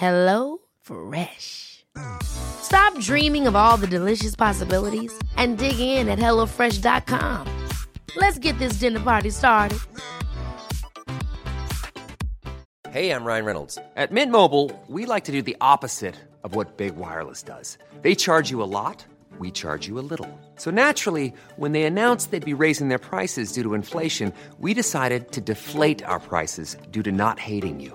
Hello Fresh. Stop dreaming of all the delicious possibilities and dig in at HelloFresh.com. Let's get this dinner party started. Hey, I'm Ryan Reynolds. At Mint Mobile, we like to do the opposite of what Big Wireless does. They charge you a lot, we charge you a little. So naturally, when they announced they'd be raising their prices due to inflation, we decided to deflate our prices due to not hating you.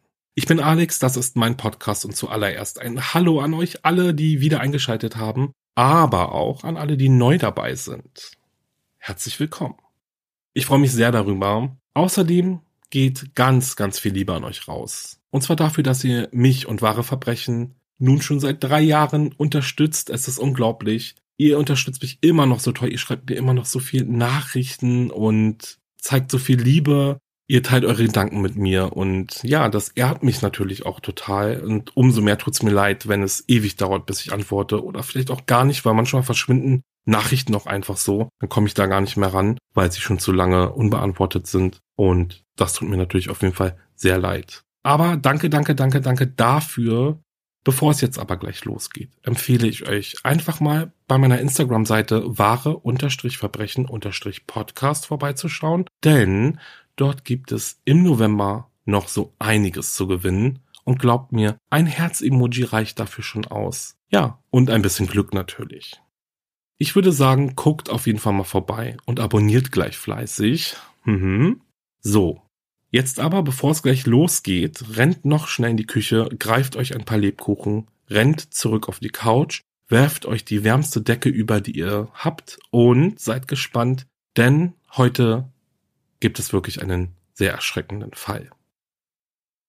Ich bin Alex, das ist mein Podcast und zuallererst ein Hallo an euch alle, die wieder eingeschaltet haben, aber auch an alle, die neu dabei sind. Herzlich willkommen. Ich freue mich sehr darüber. Außerdem geht ganz, ganz viel Liebe an euch raus. Und zwar dafür, dass ihr mich und wahre Verbrechen nun schon seit drei Jahren unterstützt. Es ist unglaublich. Ihr unterstützt mich immer noch so toll. Ihr schreibt mir immer noch so viel Nachrichten und zeigt so viel Liebe. Ihr teilt eure Gedanken mit mir. Und ja, das ehrt mich natürlich auch total. Und umso mehr tut's mir leid, wenn es ewig dauert, bis ich antworte oder vielleicht auch gar nicht, weil manchmal verschwinden Nachrichten auch einfach so, dann komme ich da gar nicht mehr ran, weil sie schon zu lange unbeantwortet sind. Und das tut mir natürlich auf jeden Fall sehr leid. Aber danke, danke, danke, danke dafür. Bevor es jetzt aber gleich losgeht, empfehle ich euch einfach mal bei meiner Instagram-Seite wahre-verbrechen-podcast vorbeizuschauen, denn dort gibt es im November noch so einiges zu gewinnen und glaubt mir, ein Herz-Emoji reicht dafür schon aus. Ja, und ein bisschen Glück natürlich. Ich würde sagen, guckt auf jeden Fall mal vorbei und abonniert gleich fleißig. Mhm. So, Jetzt aber, bevor es gleich losgeht, rennt noch schnell in die Küche, greift euch ein paar Lebkuchen, rennt zurück auf die Couch, werft euch die wärmste Decke über, die ihr habt und seid gespannt, denn heute gibt es wirklich einen sehr erschreckenden Fall.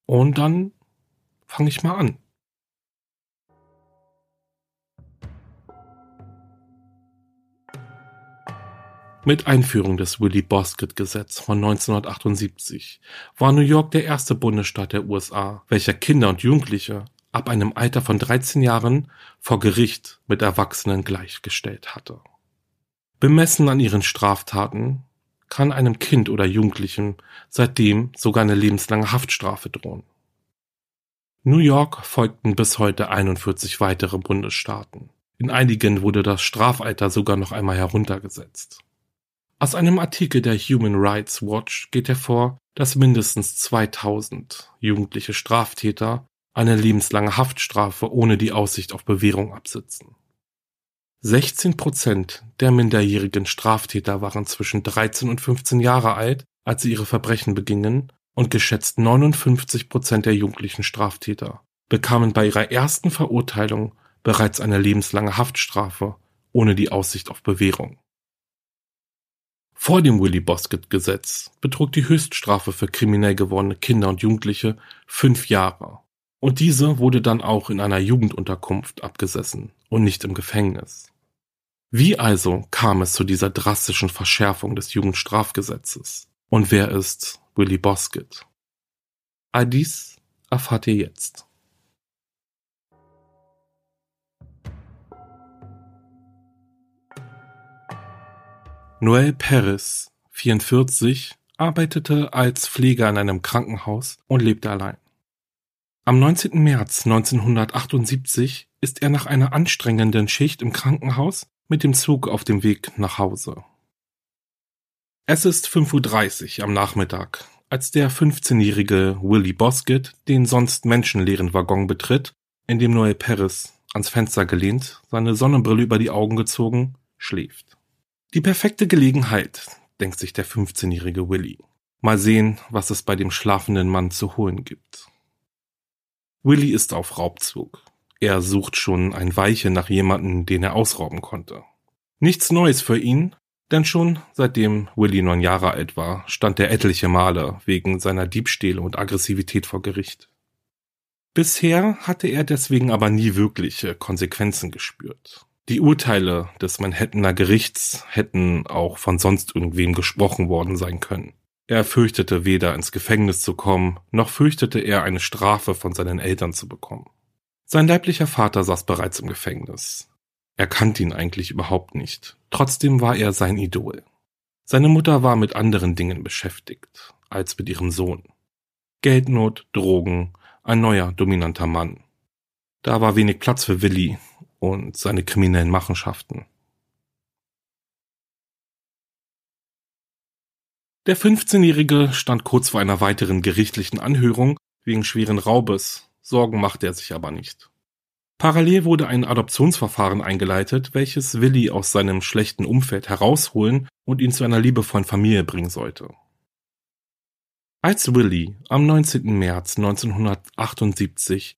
Und dann fange ich mal an. Mit Einführung des Willie-Boskett-Gesetz von 1978 war New York der erste Bundesstaat der USA, welcher Kinder und Jugendliche ab einem Alter von 13 Jahren vor Gericht mit Erwachsenen gleichgestellt hatte. Bemessen an ihren Straftaten kann einem Kind oder Jugendlichen seitdem sogar eine lebenslange Haftstrafe drohen. New York folgten bis heute 41 weitere Bundesstaaten. In einigen wurde das Strafalter sogar noch einmal heruntergesetzt. Aus einem Artikel der Human Rights Watch geht hervor, dass mindestens 2000 jugendliche Straftäter eine lebenslange Haftstrafe ohne die Aussicht auf Bewährung absitzen. 16 Prozent der minderjährigen Straftäter waren zwischen 13 und 15 Jahre alt, als sie ihre Verbrechen begingen, und geschätzt 59 Prozent der jugendlichen Straftäter bekamen bei ihrer ersten Verurteilung bereits eine lebenslange Haftstrafe ohne die Aussicht auf Bewährung. Vor dem Willy-Boskett-Gesetz betrug die Höchststrafe für kriminell gewordene Kinder und Jugendliche fünf Jahre. Und diese wurde dann auch in einer Jugendunterkunft abgesessen und nicht im Gefängnis. Wie also kam es zu dieser drastischen Verschärfung des Jugendstrafgesetzes? Und wer ist Willy Boskett? All dies erfahrt ihr jetzt. Noel Perez, 44, arbeitete als Pfleger in einem Krankenhaus und lebte allein. Am 19. März 1978 ist er nach einer anstrengenden Schicht im Krankenhaus mit dem Zug auf dem Weg nach Hause. Es ist 5.30 Uhr am Nachmittag, als der 15-jährige Willie Boskett den sonst menschenleeren Waggon betritt, in dem Noel Perez ans Fenster gelehnt, seine Sonnenbrille über die Augen gezogen, schläft. Die perfekte Gelegenheit, denkt sich der 15-jährige Willy. Mal sehen, was es bei dem schlafenden Mann zu holen gibt. Willy ist auf Raubzug. Er sucht schon ein Weilchen nach jemanden, den er ausrauben konnte. Nichts Neues für ihn, denn schon seitdem Willy neun Jahre alt war, stand er etliche Male wegen seiner Diebstähle und Aggressivität vor Gericht. Bisher hatte er deswegen aber nie wirkliche Konsequenzen gespürt. Die Urteile des Manhattaner Gerichts hätten auch von sonst irgendwem gesprochen worden sein können. Er fürchtete weder ins Gefängnis zu kommen, noch fürchtete er eine Strafe von seinen Eltern zu bekommen. Sein leiblicher Vater saß bereits im Gefängnis. Er kannte ihn eigentlich überhaupt nicht. Trotzdem war er sein Idol. Seine Mutter war mit anderen Dingen beschäftigt als mit ihrem Sohn. Geldnot, Drogen, ein neuer, dominanter Mann. Da war wenig Platz für Willi und seine kriminellen Machenschaften. Der 15-Jährige stand kurz vor einer weiteren gerichtlichen Anhörung wegen schweren Raubes, Sorgen machte er sich aber nicht. Parallel wurde ein Adoptionsverfahren eingeleitet, welches Willi aus seinem schlechten Umfeld herausholen und ihn zu einer liebevollen Familie bringen sollte. Als Willy am 19. März 1978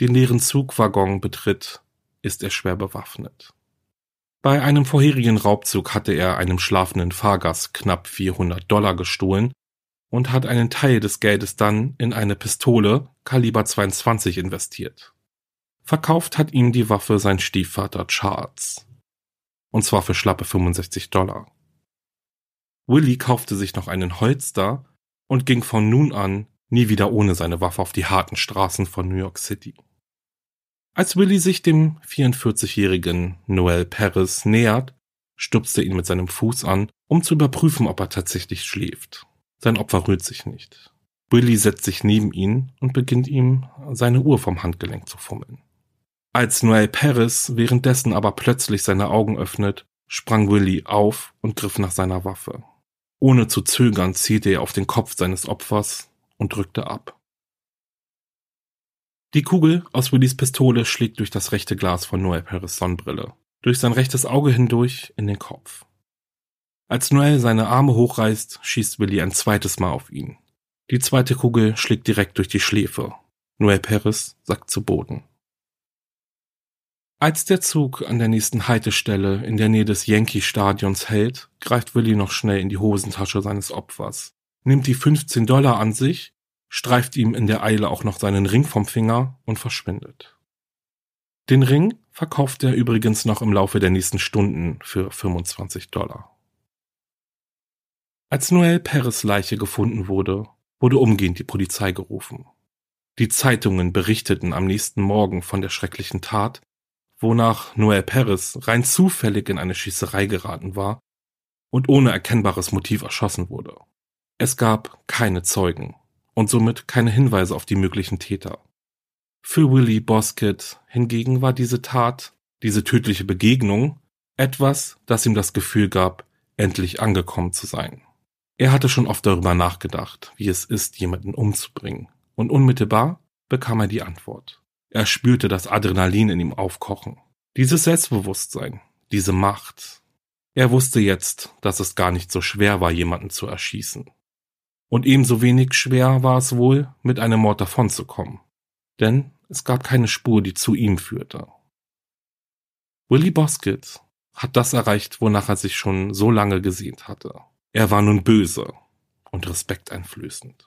den leeren Zugwaggon betritt, ist er schwer bewaffnet. Bei einem vorherigen Raubzug hatte er einem schlafenden Fahrgast knapp 400 Dollar gestohlen und hat einen Teil des Geldes dann in eine Pistole Kaliber 22 investiert. Verkauft hat ihm die Waffe sein Stiefvater Charles. Und zwar für schlappe 65 Dollar. Willy kaufte sich noch einen Holster und ging von nun an nie wieder ohne seine Waffe auf die harten Straßen von New York City. Als Willy sich dem 44-jährigen Noel Paris nähert, stupst er ihn mit seinem Fuß an, um zu überprüfen, ob er tatsächlich schläft. Sein Opfer rührt sich nicht. Willy setzt sich neben ihn und beginnt ihm seine Uhr vom Handgelenk zu fummeln. Als Noel Paris währenddessen aber plötzlich seine Augen öffnet, sprang Willy auf und griff nach seiner Waffe. Ohne zu zögern zielte er auf den Kopf seines Opfers und drückte ab. Die Kugel aus Willys Pistole schlägt durch das rechte Glas von Noel Perez Sonnenbrille, durch sein rechtes Auge hindurch in den Kopf. Als Noel seine Arme hochreißt, schießt Willy ein zweites Mal auf ihn. Die zweite Kugel schlägt direkt durch die Schläfe. Noel Perez sackt zu Boden. Als der Zug an der nächsten Haltestelle in der Nähe des Yankee-Stadions hält, greift Willy noch schnell in die Hosentasche seines Opfers, nimmt die 15 Dollar an sich, streift ihm in der Eile auch noch seinen Ring vom Finger und verschwindet. Den Ring verkauft er übrigens noch im Laufe der nächsten Stunden für 25 Dollar. Als Noel Perez Leiche gefunden wurde, wurde umgehend die Polizei gerufen. Die Zeitungen berichteten am nächsten Morgen von der schrecklichen Tat, wonach Noel Perez rein zufällig in eine Schießerei geraten war und ohne erkennbares Motiv erschossen wurde. Es gab keine Zeugen und somit keine Hinweise auf die möglichen Täter. Für Willie Boskett hingegen war diese Tat, diese tödliche Begegnung, etwas, das ihm das Gefühl gab, endlich angekommen zu sein. Er hatte schon oft darüber nachgedacht, wie es ist, jemanden umzubringen, und unmittelbar bekam er die Antwort. Er spürte das Adrenalin in ihm aufkochen. Dieses Selbstbewusstsein, diese Macht. Er wusste jetzt, dass es gar nicht so schwer war, jemanden zu erschießen. Und ebenso wenig schwer war es wohl, mit einem Mord davonzukommen. Denn es gab keine Spur, die zu ihm führte. Willie Boskett hat das erreicht, wonach er sich schon so lange gesehnt hatte. Er war nun böse und respekteinflößend.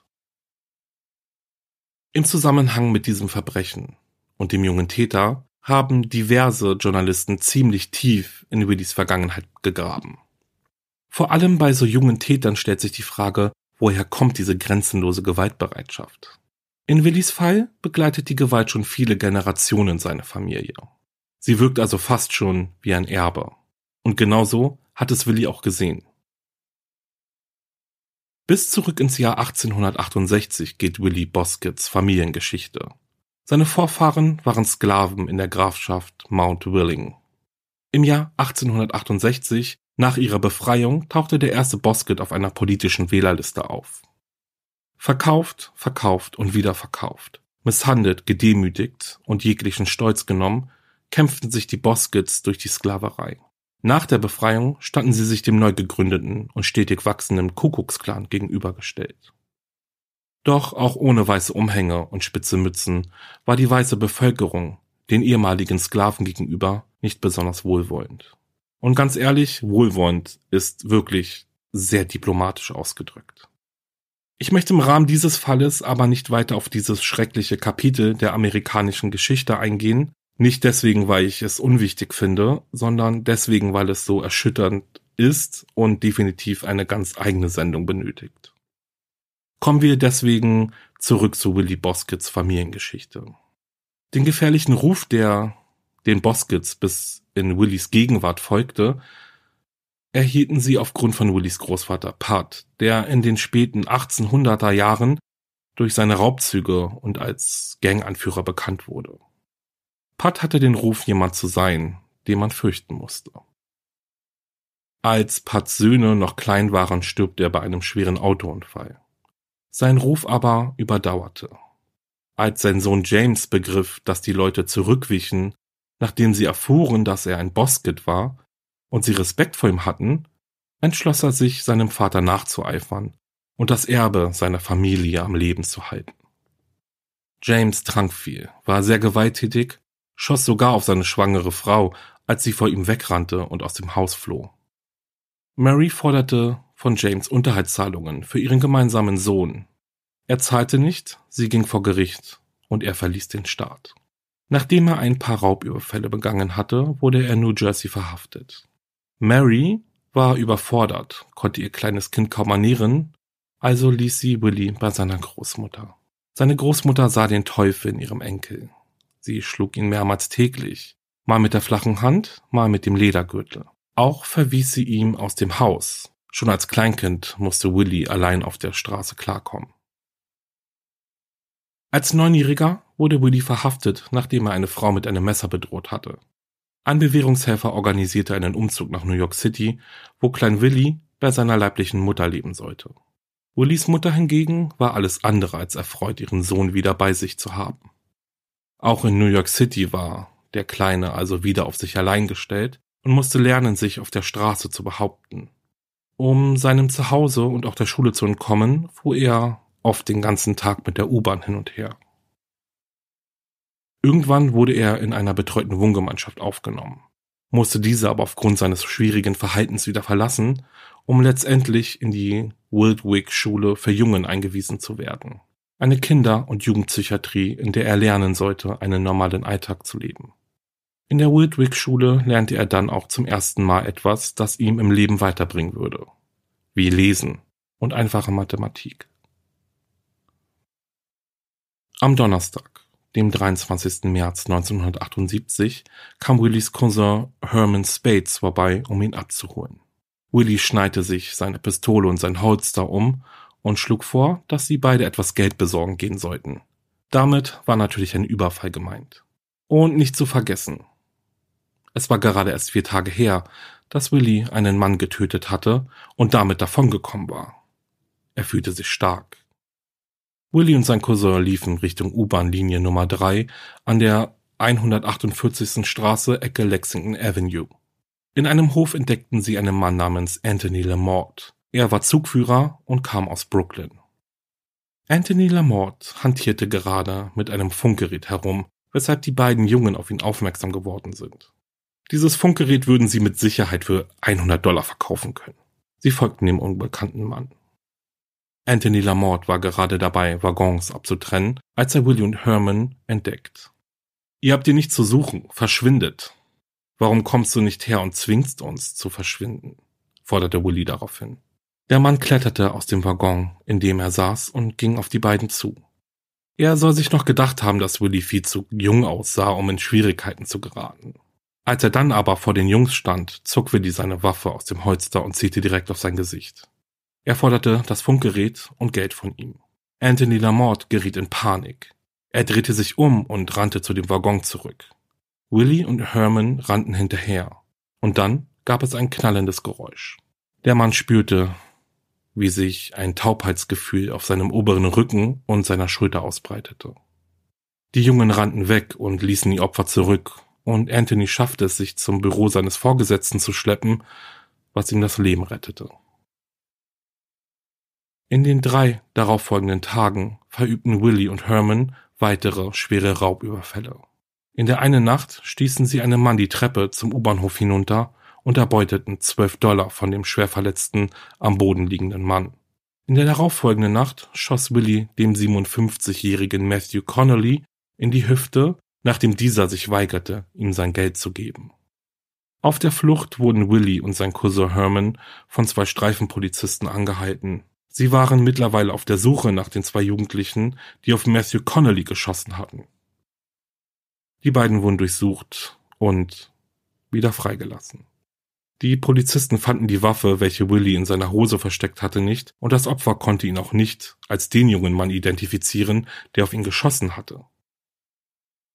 Im Zusammenhang mit diesem Verbrechen und dem jungen Täter haben diverse Journalisten ziemlich tief in Willys Vergangenheit gegraben. Vor allem bei so jungen Tätern stellt sich die Frage, woher kommt diese grenzenlose Gewaltbereitschaft? In Willys Fall begleitet die Gewalt schon viele Generationen seine Familie. Sie wirkt also fast schon wie ein Erbe. Und genauso hat es Willy auch gesehen. Bis zurück ins Jahr 1868 geht Willy Boskets Familiengeschichte. Seine Vorfahren waren Sklaven in der Grafschaft Mount Willing. Im Jahr 1868, nach ihrer Befreiung, tauchte der erste Bosket auf einer politischen Wählerliste auf. Verkauft, verkauft und wieder verkauft, misshandelt, gedemütigt und jeglichen Stolz genommen, kämpften sich die Boskets durch die Sklaverei. Nach der Befreiung standen sie sich dem neu gegründeten und stetig wachsenden Kuckucksklan gegenübergestellt. Doch auch ohne weiße Umhänge und spitze Mützen war die weiße Bevölkerung den ehemaligen Sklaven gegenüber nicht besonders wohlwollend. Und ganz ehrlich, wohlwollend ist wirklich sehr diplomatisch ausgedrückt. Ich möchte im Rahmen dieses Falles aber nicht weiter auf dieses schreckliche Kapitel der amerikanischen Geschichte eingehen, nicht deswegen, weil ich es unwichtig finde, sondern deswegen, weil es so erschütternd ist und definitiv eine ganz eigene Sendung benötigt. Kommen wir deswegen zurück zu Willy Boskets Familiengeschichte. Den gefährlichen Ruf, der den Boskets bis in Willys Gegenwart folgte, erhielten sie aufgrund von Willys Großvater Pat, der in den späten 1800er Jahren durch seine Raubzüge und als Ganganführer bekannt wurde. Pat hatte den Ruf, jemand zu sein, den man fürchten musste. Als Pats Söhne noch klein waren, stirbt er bei einem schweren Autounfall. Sein Ruf aber überdauerte. Als sein Sohn James begriff, dass die Leute zurückwichen, nachdem sie erfuhren, dass er ein Bosket war, und sie Respekt vor ihm hatten, entschloss er sich, seinem Vater nachzueifern und das Erbe seiner Familie am Leben zu halten. James trank viel, war sehr gewalttätig schoss sogar auf seine schwangere Frau, als sie vor ihm wegrannte und aus dem Haus floh. Mary forderte von James Unterhaltszahlungen für ihren gemeinsamen Sohn. Er zahlte nicht, sie ging vor Gericht und er verließ den Staat. Nachdem er ein paar Raubüberfälle begangen hatte, wurde er in New Jersey verhaftet. Mary war überfordert, konnte ihr kleines Kind kaum ernähren, also ließ sie Willy bei seiner Großmutter. Seine Großmutter sah den Teufel in ihrem Enkel. Sie schlug ihn mehrmals täglich, mal mit der flachen Hand, mal mit dem Ledergürtel. Auch verwies sie ihm aus dem Haus. Schon als Kleinkind musste Willy allein auf der Straße klarkommen. Als Neunjähriger wurde Willy verhaftet, nachdem er eine Frau mit einem Messer bedroht hatte. Ein Bewährungshelfer organisierte einen Umzug nach New York City, wo Klein Willy bei seiner leiblichen Mutter leben sollte. Willys Mutter hingegen war alles andere als erfreut, ihren Sohn wieder bei sich zu haben. Auch in New York City war der Kleine also wieder auf sich allein gestellt und musste lernen, sich auf der Straße zu behaupten. Um seinem Zuhause und auch der Schule zu entkommen, fuhr er oft den ganzen Tag mit der U-Bahn hin und her. Irgendwann wurde er in einer betreuten Wohngemeinschaft aufgenommen, musste diese aber aufgrund seines schwierigen Verhaltens wieder verlassen, um letztendlich in die Wildwick Schule für Jungen eingewiesen zu werden eine Kinder- und Jugendpsychiatrie, in der er lernen sollte, einen normalen Alltag zu leben. In der Wildwick-Schule lernte er dann auch zum ersten Mal etwas, das ihm im Leben weiterbringen würde. Wie Lesen und einfache Mathematik. Am Donnerstag, dem 23. März 1978, kam Willys Cousin Herman Spades vorbei, um ihn abzuholen. Willy schneite sich seine Pistole und sein Holster um und schlug vor, dass sie beide etwas Geld besorgen gehen sollten. Damit war natürlich ein Überfall gemeint. Und nicht zu vergessen. Es war gerade erst vier Tage her, dass Willy einen Mann getötet hatte und damit davongekommen war. Er fühlte sich stark. Willy und sein Cousin liefen Richtung U-Bahn-Linie Nummer 3 an der 148. Straße Ecke Lexington Avenue. In einem Hof entdeckten sie einen Mann namens Anthony Lamort, er war Zugführer und kam aus Brooklyn. Anthony Lamort hantierte gerade mit einem Funkgerät herum, weshalb die beiden Jungen auf ihn aufmerksam geworden sind. Dieses Funkgerät würden sie mit Sicherheit für 100 Dollar verkaufen können. Sie folgten dem unbekannten Mann. Anthony Lamort war gerade dabei, Waggons abzutrennen, als er Willie und Herman entdeckt. Ihr habt ihr nicht zu suchen, verschwindet. Warum kommst du nicht her und zwingst uns zu verschwinden? forderte Willie daraufhin. Der Mann kletterte aus dem Waggon, in dem er saß, und ging auf die beiden zu. Er soll sich noch gedacht haben, dass Willy viel zu jung aussah, um in Schwierigkeiten zu geraten. Als er dann aber vor den Jungs stand, zog Willy seine Waffe aus dem Holster und zielte direkt auf sein Gesicht. Er forderte das Funkgerät und Geld von ihm. Anthony Lamort geriet in Panik. Er drehte sich um und rannte zu dem Waggon zurück. Willy und Herman rannten hinterher. Und dann gab es ein knallendes Geräusch. Der Mann spürte, wie sich ein Taubheitsgefühl auf seinem oberen Rücken und seiner Schulter ausbreitete. Die Jungen rannten weg und ließen die Opfer zurück, und Anthony schaffte es, sich zum Büro seines Vorgesetzten zu schleppen, was ihm das Leben rettete. In den drei darauffolgenden Tagen verübten Willie und Herman weitere schwere Raubüberfälle. In der einen Nacht stießen sie einem Mann die Treppe zum U-Bahnhof hinunter und erbeuteten zwölf Dollar von dem schwer verletzten, am Boden liegenden Mann. In der darauffolgenden Nacht schoss Willie dem 57-jährigen Matthew Connolly in die Hüfte, nachdem dieser sich weigerte, ihm sein Geld zu geben. Auf der Flucht wurden Willie und sein Cousin Herman von zwei Streifenpolizisten angehalten. Sie waren mittlerweile auf der Suche nach den zwei Jugendlichen, die auf Matthew Connolly geschossen hatten. Die beiden wurden durchsucht und wieder freigelassen. Die Polizisten fanden die Waffe, welche Willie in seiner Hose versteckt hatte, nicht, und das Opfer konnte ihn auch nicht als den jungen Mann identifizieren, der auf ihn geschossen hatte.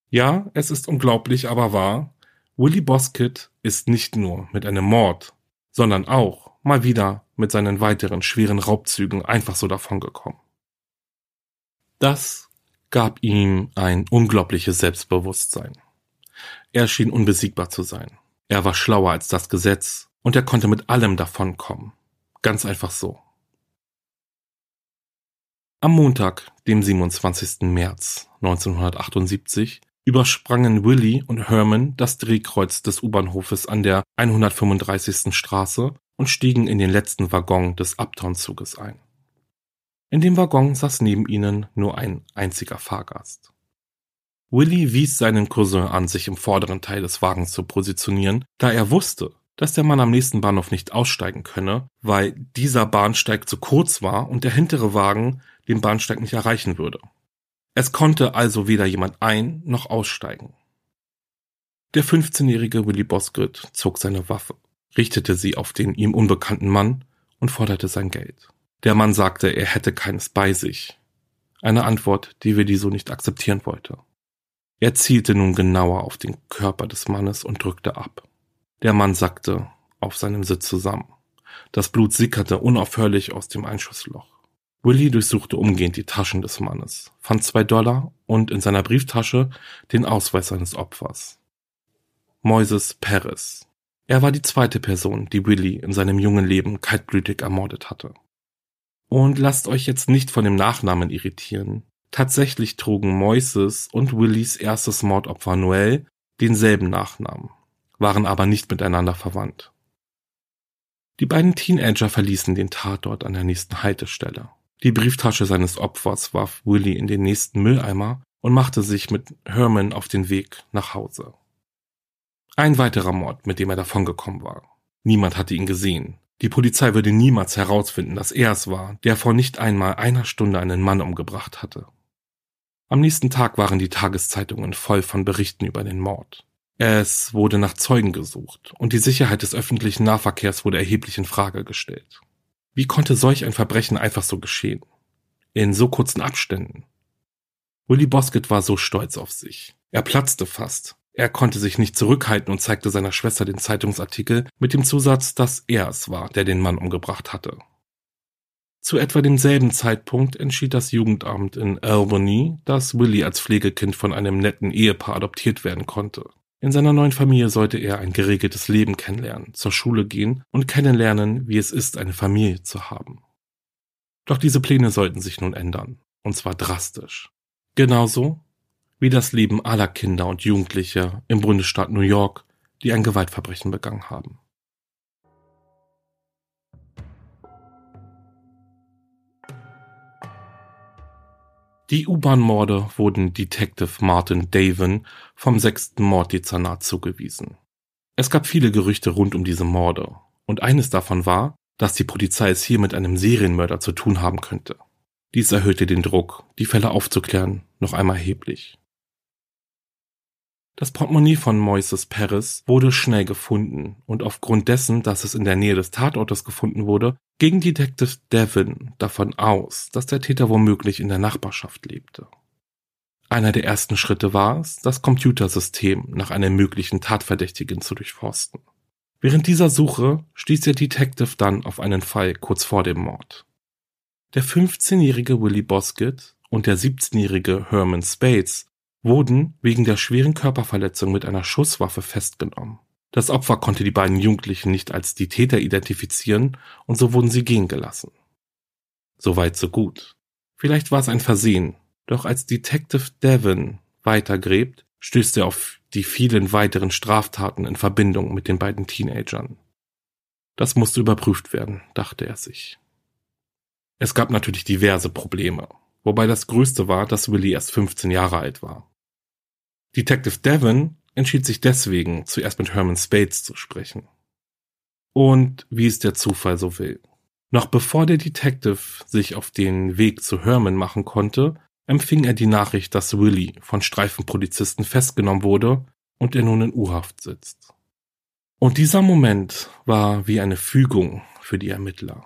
Ja, es ist unglaublich, aber wahr, Willie Boskett ist nicht nur mit einem Mord, sondern auch mal wieder mit seinen weiteren schweren Raubzügen einfach so davongekommen. Das gab ihm ein unglaubliches Selbstbewusstsein. Er schien unbesiegbar zu sein. Er war schlauer als das Gesetz und er konnte mit allem davonkommen. Ganz einfach so. Am Montag, dem 27. März 1978, übersprangen Willie und Herman das Drehkreuz des U-Bahnhofes an der 135. Straße und stiegen in den letzten Waggon des Uptown-Zuges ein. In dem Waggon saß neben ihnen nur ein einziger Fahrgast. Willy wies seinen Cousin an, sich im vorderen Teil des Wagens zu positionieren, da er wusste, dass der Mann am nächsten Bahnhof nicht aussteigen könne, weil dieser Bahnsteig zu kurz war und der hintere Wagen den Bahnsteig nicht erreichen würde. Es konnte also weder jemand ein- noch aussteigen. Der 15-jährige Willy Boskett zog seine Waffe, richtete sie auf den ihm unbekannten Mann und forderte sein Geld. Der Mann sagte, er hätte keines bei sich. Eine Antwort, die Willy so nicht akzeptieren wollte. Er zielte nun genauer auf den Körper des Mannes und drückte ab. Der Mann sackte auf seinem Sitz zusammen. Das Blut sickerte unaufhörlich aus dem Einschussloch. Willy durchsuchte umgehend die Taschen des Mannes, fand zwei Dollar und in seiner Brieftasche den Ausweis seines Opfers. Moises Perez. Er war die zweite Person, die Willy in seinem jungen Leben kaltblütig ermordet hatte. Und lasst euch jetzt nicht von dem Nachnamen irritieren. Tatsächlich trugen Moises und Willys erstes Mordopfer Noel denselben Nachnamen, waren aber nicht miteinander verwandt. Die beiden Teenager verließen den Tatort an der nächsten Haltestelle. Die Brieftasche seines Opfers warf Willy in den nächsten Mülleimer und machte sich mit Herman auf den Weg nach Hause. Ein weiterer Mord, mit dem er davongekommen war. Niemand hatte ihn gesehen. Die Polizei würde niemals herausfinden, dass er es war, der vor nicht einmal einer Stunde einen Mann umgebracht hatte. Am nächsten Tag waren die Tageszeitungen voll von Berichten über den Mord. Es wurde nach Zeugen gesucht und die Sicherheit des öffentlichen Nahverkehrs wurde erheblich in Frage gestellt. Wie konnte solch ein Verbrechen einfach so geschehen? In so kurzen Abständen? Willy Boskett war so stolz auf sich. Er platzte fast. Er konnte sich nicht zurückhalten und zeigte seiner Schwester den Zeitungsartikel mit dem Zusatz, dass er es war, der den Mann umgebracht hatte. Zu etwa demselben Zeitpunkt entschied das Jugendamt in Albany, dass Willie als Pflegekind von einem netten Ehepaar adoptiert werden konnte. In seiner neuen Familie sollte er ein geregeltes Leben kennenlernen, zur Schule gehen und kennenlernen, wie es ist, eine Familie zu haben. Doch diese Pläne sollten sich nun ändern, und zwar drastisch. Genauso wie das Leben aller Kinder und Jugendliche im Bundesstaat New York, die ein Gewaltverbrechen begangen haben. Die U-Bahn-Morde wurden Detective Martin Davin vom sechsten Morddezernat zugewiesen. Es gab viele Gerüchte rund um diese Morde, und eines davon war, dass die Polizei es hier mit einem Serienmörder zu tun haben könnte. Dies erhöhte den Druck, die Fälle aufzuklären, noch einmal erheblich. Das Portemonnaie von Moises Perez wurde schnell gefunden und aufgrund dessen, dass es in der Nähe des Tatortes gefunden wurde, ging Detective Devon davon aus, dass der Täter womöglich in der Nachbarschaft lebte. Einer der ersten Schritte war es, das Computersystem nach einem möglichen Tatverdächtigen zu durchforsten. Während dieser Suche stieß der Detective dann auf einen Fall kurz vor dem Mord. Der 15-jährige Willie Boskett und der 17-jährige Herman Spades wurden wegen der schweren Körperverletzung mit einer Schusswaffe festgenommen. Das Opfer konnte die beiden Jugendlichen nicht als die Täter identifizieren und so wurden sie gehen gelassen. Soweit so gut. Vielleicht war es ein Versehen, doch als Detective Devon weitergräbt, stößt er auf die vielen weiteren Straftaten in Verbindung mit den beiden Teenagern. Das musste überprüft werden, dachte er sich. Es gab natürlich diverse Probleme, wobei das größte war, dass Willy erst 15 Jahre alt war. Detective Devon entschied sich deswegen, zuerst mit Herman Spades zu sprechen. Und wie es der Zufall so will. Noch bevor der Detective sich auf den Weg zu Herman machen konnte, empfing er die Nachricht, dass Willy von Streifenpolizisten festgenommen wurde und er nun in U-Haft sitzt. Und dieser Moment war wie eine Fügung für die Ermittler.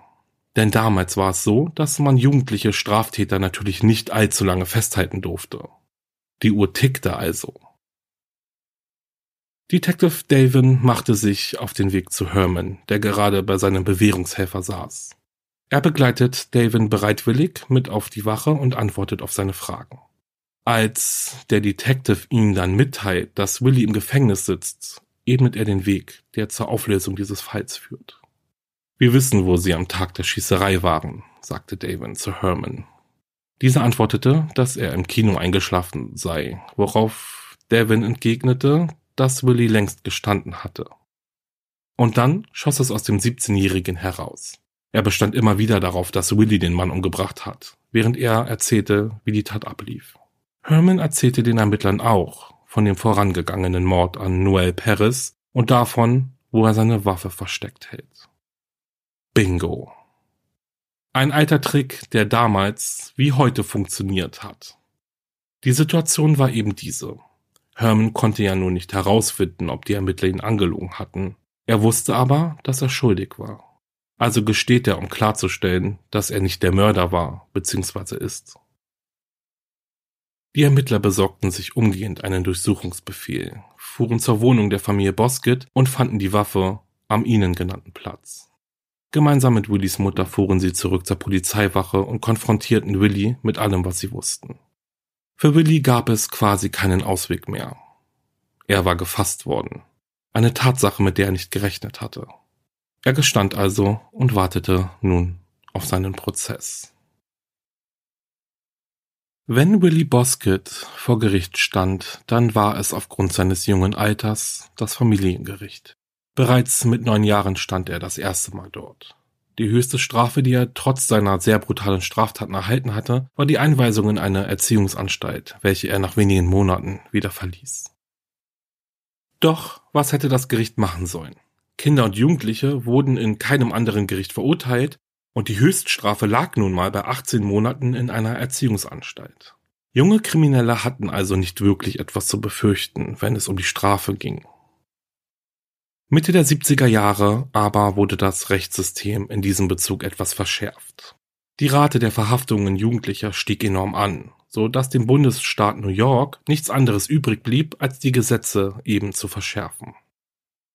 Denn damals war es so, dass man jugendliche Straftäter natürlich nicht allzu lange festhalten durfte. Die Uhr tickte also. Detective Davin machte sich auf den Weg zu Herman, der gerade bei seinem Bewährungshelfer saß. Er begleitet Davin bereitwillig mit auf die Wache und antwortet auf seine Fragen. Als der Detective ihm dann mitteilt, dass Willy im Gefängnis sitzt, ebnet er den Weg, der zur Auflösung dieses Falls führt. Wir wissen, wo sie am Tag der Schießerei waren, sagte Davin zu Herman. Dieser antwortete, dass er im Kino eingeschlafen sei, worauf Davin entgegnete, dass Willy längst gestanden hatte. Und dann schoss es aus dem 17-Jährigen heraus. Er bestand immer wieder darauf, dass Willy den Mann umgebracht hat, während er erzählte, wie die Tat ablief. Herman erzählte den Ermittlern auch von dem vorangegangenen Mord an Noel Perez und davon, wo er seine Waffe versteckt hält. Bingo. Ein alter Trick, der damals wie heute funktioniert hat. Die Situation war eben diese. Herman konnte ja nun nicht herausfinden, ob die Ermittler ihn angelogen hatten. Er wusste aber, dass er schuldig war. Also gesteht er, um klarzustellen, dass er nicht der Mörder war bzw. ist. Die Ermittler besorgten sich umgehend einen Durchsuchungsbefehl, fuhren zur Wohnung der Familie Bosket und fanden die Waffe am ihnen genannten Platz. Gemeinsam mit Willys Mutter fuhren sie zurück zur Polizeiwache und konfrontierten Willy mit allem, was sie wussten. Für Willy gab es quasi keinen Ausweg mehr. Er war gefasst worden. Eine Tatsache, mit der er nicht gerechnet hatte. Er gestand also und wartete nun auf seinen Prozess. Wenn Willy Bosket vor Gericht stand, dann war es aufgrund seines jungen Alters das Familiengericht. Bereits mit neun Jahren stand er das erste Mal dort. Die höchste Strafe, die er trotz seiner sehr brutalen Straftaten erhalten hatte, war die Einweisung in eine Erziehungsanstalt, welche er nach wenigen Monaten wieder verließ. Doch was hätte das Gericht machen sollen? Kinder und Jugendliche wurden in keinem anderen Gericht verurteilt und die Höchststrafe lag nun mal bei 18 Monaten in einer Erziehungsanstalt. Junge Kriminelle hatten also nicht wirklich etwas zu befürchten, wenn es um die Strafe ging. Mitte der 70er Jahre aber wurde das Rechtssystem in diesem Bezug etwas verschärft. Die Rate der Verhaftungen Jugendlicher stieg enorm an, so dass dem Bundesstaat New York nichts anderes übrig blieb, als die Gesetze eben zu verschärfen.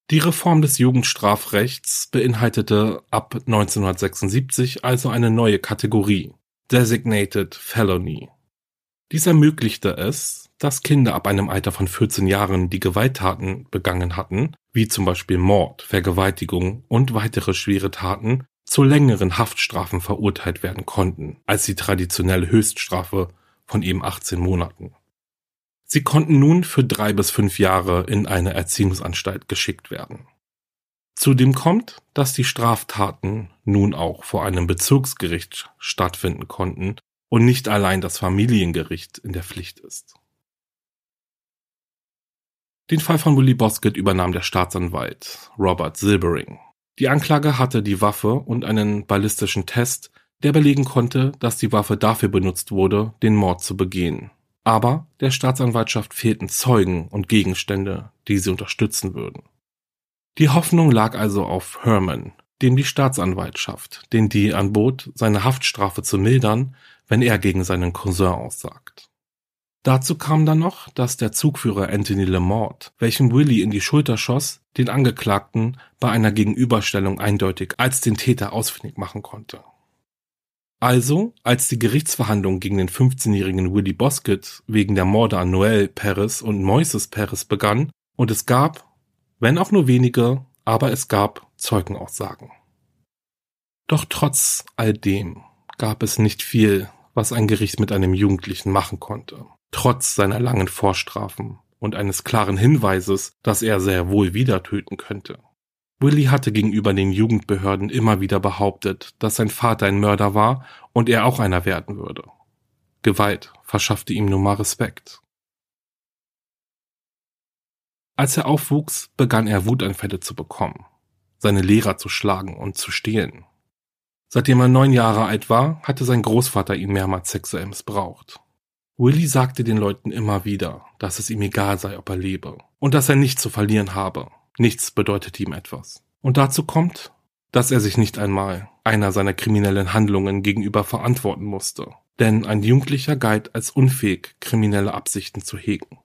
Die Reform des Jugendstrafrechts beinhaltete ab 1976 also eine neue Kategorie, Designated Felony. Dies ermöglichte es, dass Kinder ab einem Alter von 14 Jahren, die Gewalttaten begangen hatten, wie zum Beispiel Mord, Vergewaltigung und weitere schwere Taten, zu längeren Haftstrafen verurteilt werden konnten, als die traditionelle Höchststrafe von eben 18 Monaten. Sie konnten nun für drei bis fünf Jahre in eine Erziehungsanstalt geschickt werden. Zudem kommt, dass die Straftaten nun auch vor einem Bezirksgericht stattfinden konnten und nicht allein das Familiengericht in der Pflicht ist. Den Fall von Willy Bosket übernahm der Staatsanwalt Robert Silbering. Die Anklage hatte die Waffe und einen ballistischen Test, der belegen konnte, dass die Waffe dafür benutzt wurde, den Mord zu begehen. Aber der Staatsanwaltschaft fehlten Zeugen und Gegenstände, die sie unterstützen würden. Die Hoffnung lag also auf Herman, dem die Staatsanwaltschaft den Deal anbot, seine Haftstrafe zu mildern, wenn er gegen seinen Cousin aussagt. Dazu kam dann noch, dass der Zugführer Anthony Lamort, welchem Willy in die Schulter schoss, den Angeklagten bei einer Gegenüberstellung eindeutig als den Täter ausfindig machen konnte. Also, als die Gerichtsverhandlung gegen den 15-jährigen Willie Bosket wegen der Morde an Noel Perez und Moises Perez begann und es gab, wenn auch nur wenige, aber es gab Zeugenaussagen. Doch trotz all dem gab es nicht viel, was ein Gericht mit einem Jugendlichen machen konnte, trotz seiner langen Vorstrafen und eines klaren Hinweises, dass er sehr wohl wieder töten könnte. Willy hatte gegenüber den Jugendbehörden immer wieder behauptet, dass sein Vater ein Mörder war und er auch einer werden würde. Gewalt verschaffte ihm nun mal Respekt. Als er aufwuchs, begann er Wutanfälle zu bekommen, seine Lehrer zu schlagen und zu stehlen. Seitdem er neun Jahre alt war, hatte sein Großvater ihn mehrmals sexuell missbraucht. Willy sagte den Leuten immer wieder, dass es ihm egal sei, ob er lebe und dass er nichts zu verlieren habe. Nichts bedeutete ihm etwas. Und dazu kommt, dass er sich nicht einmal einer seiner kriminellen Handlungen gegenüber verantworten musste, denn ein Jugendlicher galt als unfähig, kriminelle Absichten zu hegen.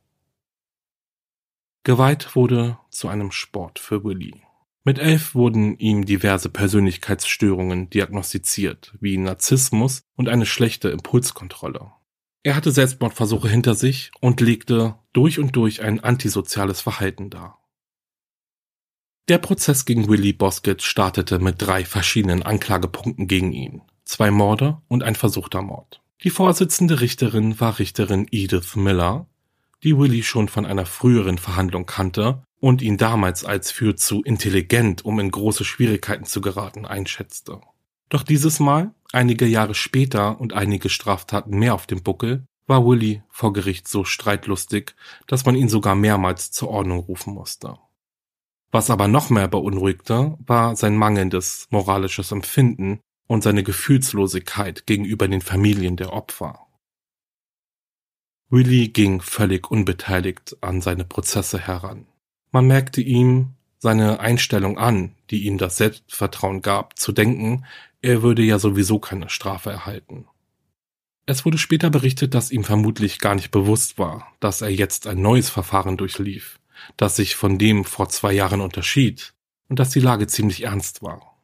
Gewalt wurde zu einem Sport für Willy. Mit elf wurden ihm diverse Persönlichkeitsstörungen diagnostiziert, wie Narzissmus und eine schlechte Impulskontrolle. Er hatte Selbstmordversuche hinter sich und legte durch und durch ein antisoziales Verhalten dar. Der Prozess gegen Willie Bosket startete mit drei verschiedenen Anklagepunkten gegen ihn, zwei Morde und ein versuchter Mord. Die Vorsitzende Richterin war Richterin Edith Miller, die Willie schon von einer früheren Verhandlung kannte und ihn damals als für zu intelligent, um in große Schwierigkeiten zu geraten, einschätzte. Doch dieses Mal, einige Jahre später und einige Straftaten mehr auf dem Buckel, war Willy vor Gericht so streitlustig, dass man ihn sogar mehrmals zur Ordnung rufen musste. Was aber noch mehr beunruhigte, war sein mangelndes moralisches Empfinden und seine Gefühlslosigkeit gegenüber den Familien der Opfer. Willy ging völlig unbeteiligt an seine Prozesse heran. Man merkte ihm seine Einstellung an, die ihm das Selbstvertrauen gab, zu denken, er würde ja sowieso keine Strafe erhalten. Es wurde später berichtet, dass ihm vermutlich gar nicht bewusst war, dass er jetzt ein neues Verfahren durchlief, das sich von dem vor zwei Jahren unterschied und dass die Lage ziemlich ernst war.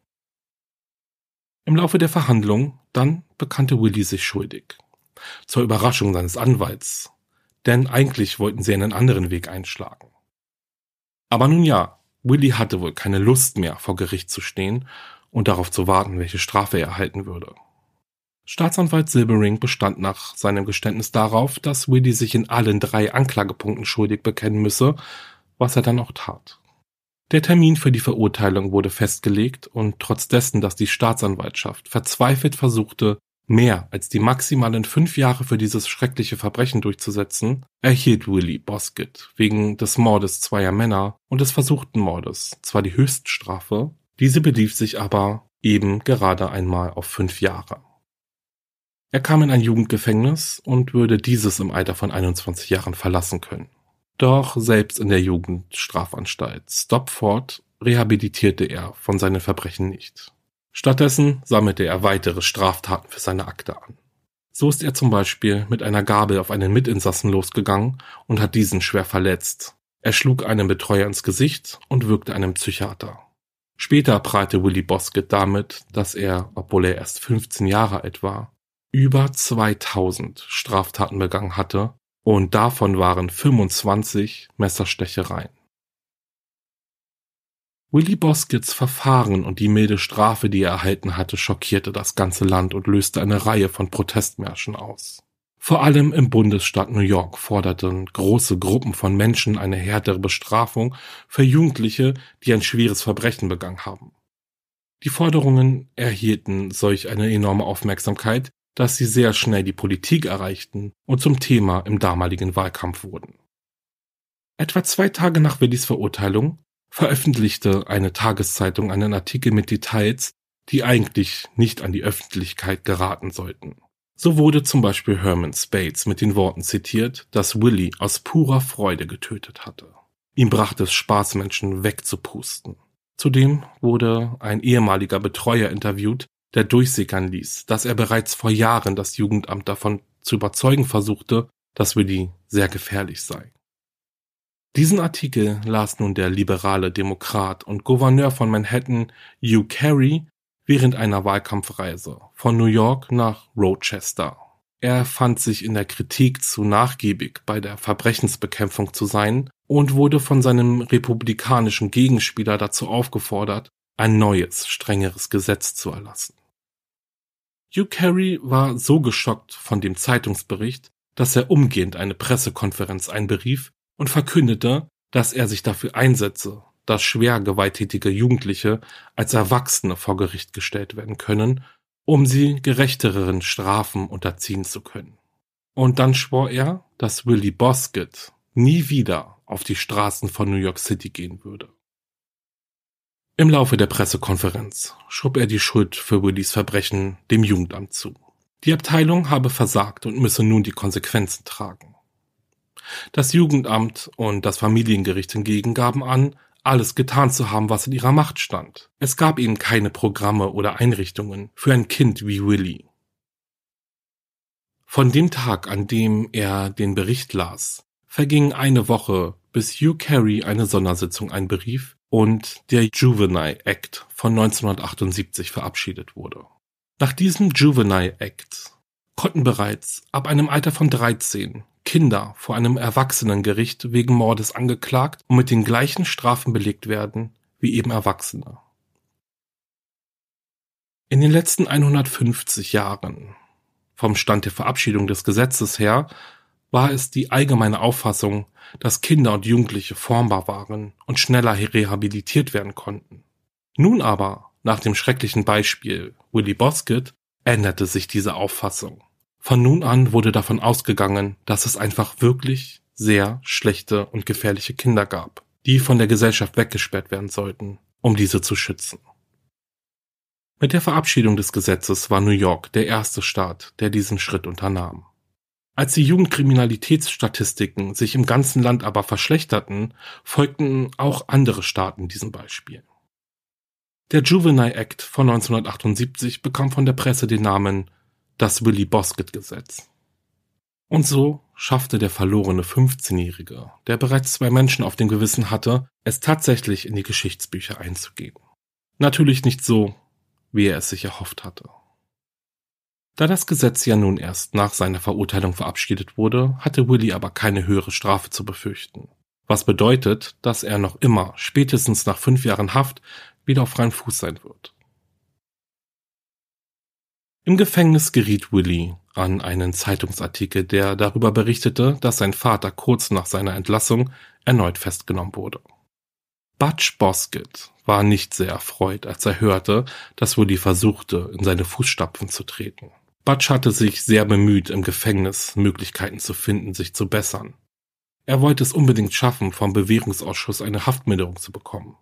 Im Laufe der Verhandlung dann bekannte Willy sich schuldig. Zur Überraschung seines Anwalts, denn eigentlich wollten sie einen anderen Weg einschlagen. Aber nun ja, Willy hatte wohl keine Lust mehr, vor Gericht zu stehen und darauf zu warten, welche Strafe er erhalten würde. Staatsanwalt Silbering bestand nach seinem Geständnis darauf, dass Willy sich in allen drei Anklagepunkten schuldig bekennen müsse, was er dann auch tat. Der Termin für die Verurteilung wurde festgelegt und trotz dessen, dass die Staatsanwaltschaft verzweifelt versuchte, mehr als die maximalen fünf Jahre für dieses schreckliche Verbrechen durchzusetzen, erhielt Willie Bosket wegen des Mordes zweier Männer und des versuchten Mordes zwar die Höchststrafe, diese belief sich aber eben gerade einmal auf fünf Jahre. Er kam in ein Jugendgefängnis und würde dieses im Alter von 21 Jahren verlassen können. Doch selbst in der Jugendstrafanstalt Stopford rehabilitierte er von seinen Verbrechen nicht. Stattdessen sammelte er weitere Straftaten für seine Akte an. So ist er zum Beispiel mit einer Gabel auf einen Mitinsassen losgegangen und hat diesen schwer verletzt. Er schlug einem Betreuer ins Gesicht und wirkte einem Psychiater. Später prahlte Willy Bosket damit, dass er, obwohl er erst 15 Jahre alt war, über 2000 Straftaten begangen hatte und davon waren 25 Messerstechereien. Willy Boskets Verfahren und die milde Strafe, die er erhalten hatte, schockierte das ganze Land und löste eine Reihe von Protestmärschen aus. Vor allem im Bundesstaat New York forderten große Gruppen von Menschen eine härtere Bestrafung für Jugendliche, die ein schweres Verbrechen begangen haben. Die Forderungen erhielten solch eine enorme Aufmerksamkeit, dass sie sehr schnell die Politik erreichten und zum Thema im damaligen Wahlkampf wurden. Etwa zwei Tage nach Willys Verurteilung veröffentlichte eine Tageszeitung einen Artikel mit Details, die eigentlich nicht an die Öffentlichkeit geraten sollten. So wurde zum Beispiel Herman Spades mit den Worten zitiert, dass Willy aus purer Freude getötet hatte. Ihm brachte es Spaß, Menschen wegzupusten. Zudem wurde ein ehemaliger Betreuer interviewt, der durchsickern ließ, dass er bereits vor Jahren das Jugendamt davon zu überzeugen versuchte, dass Willy sehr gefährlich sei. Diesen Artikel las nun der liberale Demokrat und Gouverneur von Manhattan Hugh Carey während einer Wahlkampfreise von New York nach Rochester. Er fand sich in der Kritik zu nachgiebig bei der Verbrechensbekämpfung zu sein und wurde von seinem republikanischen Gegenspieler dazu aufgefordert, ein neues, strengeres Gesetz zu erlassen. Hugh Carey war so geschockt von dem Zeitungsbericht, dass er umgehend eine Pressekonferenz einberief und verkündete, dass er sich dafür einsetze, dass schwer gewalttätige Jugendliche als Erwachsene vor Gericht gestellt werden können, um sie gerechteren Strafen unterziehen zu können. Und dann schwor er, dass Willie Bosket nie wieder auf die Straßen von New York City gehen würde. Im Laufe der Pressekonferenz schob er die Schuld für Willies Verbrechen dem Jugendamt zu. Die Abteilung habe versagt und müsse nun die Konsequenzen tragen. Das Jugendamt und das Familiengericht hingegen gaben an, alles getan zu haben, was in ihrer Macht stand. Es gab ihnen keine Programme oder Einrichtungen für ein Kind wie Willy. Von dem Tag, an dem er den Bericht las, verging eine Woche, bis Hugh Carey eine Sondersitzung einberief und der Juvenile Act von 1978 verabschiedet wurde. Nach diesem Juvenile Act konnten bereits ab einem Alter von 13 Kinder vor einem Erwachsenengericht wegen Mordes angeklagt und mit den gleichen Strafen belegt werden wie eben Erwachsene. In den letzten 150 Jahren vom Stand der Verabschiedung des Gesetzes her war es die allgemeine Auffassung, dass Kinder und Jugendliche formbar waren und schneller rehabilitiert werden konnten. Nun aber, nach dem schrecklichen Beispiel Willy Bosket, änderte sich diese Auffassung. Von nun an wurde davon ausgegangen, dass es einfach wirklich sehr schlechte und gefährliche Kinder gab, die von der Gesellschaft weggesperrt werden sollten, um diese zu schützen. Mit der Verabschiedung des Gesetzes war New York der erste Staat, der diesen Schritt unternahm. Als die Jugendkriminalitätsstatistiken sich im ganzen Land aber verschlechterten, folgten auch andere Staaten diesem Beispiel. Der Juvenile Act von 1978 bekam von der Presse den Namen das Willy Bosket Gesetz. Und so schaffte der verlorene 15-Jährige, der bereits zwei Menschen auf dem Gewissen hatte, es tatsächlich in die Geschichtsbücher einzugehen. Natürlich nicht so, wie er es sich erhofft hatte. Da das Gesetz ja nun erst nach seiner Verurteilung verabschiedet wurde, hatte Willy aber keine höhere Strafe zu befürchten. Was bedeutet, dass er noch immer, spätestens nach fünf Jahren Haft, wieder auf freiem Fuß sein wird. Im Gefängnis geriet Willy an einen Zeitungsartikel, der darüber berichtete, dass sein Vater kurz nach seiner Entlassung erneut festgenommen wurde. Butch Bosket war nicht sehr erfreut, als er hörte, dass Willy versuchte, in seine Fußstapfen zu treten. Butch hatte sich sehr bemüht, im Gefängnis Möglichkeiten zu finden, sich zu bessern. Er wollte es unbedingt schaffen, vom Bewährungsausschuss eine Haftmilderung zu bekommen.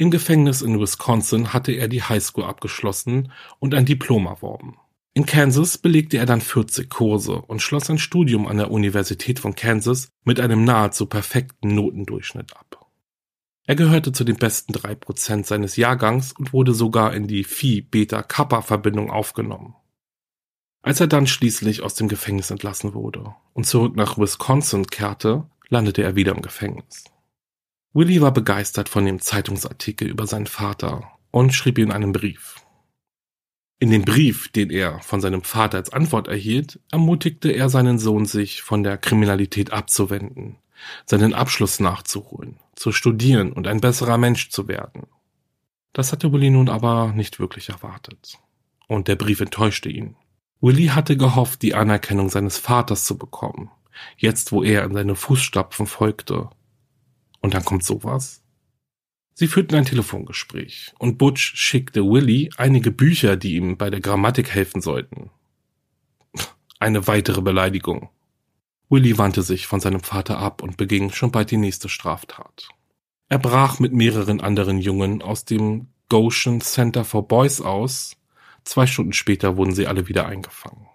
Im Gefängnis in Wisconsin hatte er die Highschool abgeschlossen und ein Diplom erworben. In Kansas belegte er dann 40 Kurse und schloss ein Studium an der Universität von Kansas mit einem nahezu perfekten Notendurchschnitt ab. Er gehörte zu den besten drei Prozent seines Jahrgangs und wurde sogar in die Phi-Beta-Kappa-Verbindung aufgenommen. Als er dann schließlich aus dem Gefängnis entlassen wurde und zurück nach Wisconsin kehrte, landete er wieder im Gefängnis. Willy war begeistert von dem Zeitungsartikel über seinen Vater und schrieb ihm einen Brief. In dem Brief, den er von seinem Vater als Antwort erhielt, ermutigte er seinen Sohn, sich von der Kriminalität abzuwenden, seinen Abschluss nachzuholen, zu studieren und ein besserer Mensch zu werden. Das hatte Willy nun aber nicht wirklich erwartet. Und der Brief enttäuschte ihn. Willy hatte gehofft, die Anerkennung seines Vaters zu bekommen, jetzt wo er in seine Fußstapfen folgte und dann kommt sowas. Sie führten ein Telefongespräch und Butch schickte Willy einige Bücher, die ihm bei der Grammatik helfen sollten. Eine weitere Beleidigung. Willy wandte sich von seinem Vater ab und beging schon bald die nächste Straftat. Er brach mit mehreren anderen Jungen aus dem Goshen Center for Boys aus. Zwei Stunden später wurden sie alle wieder eingefangen.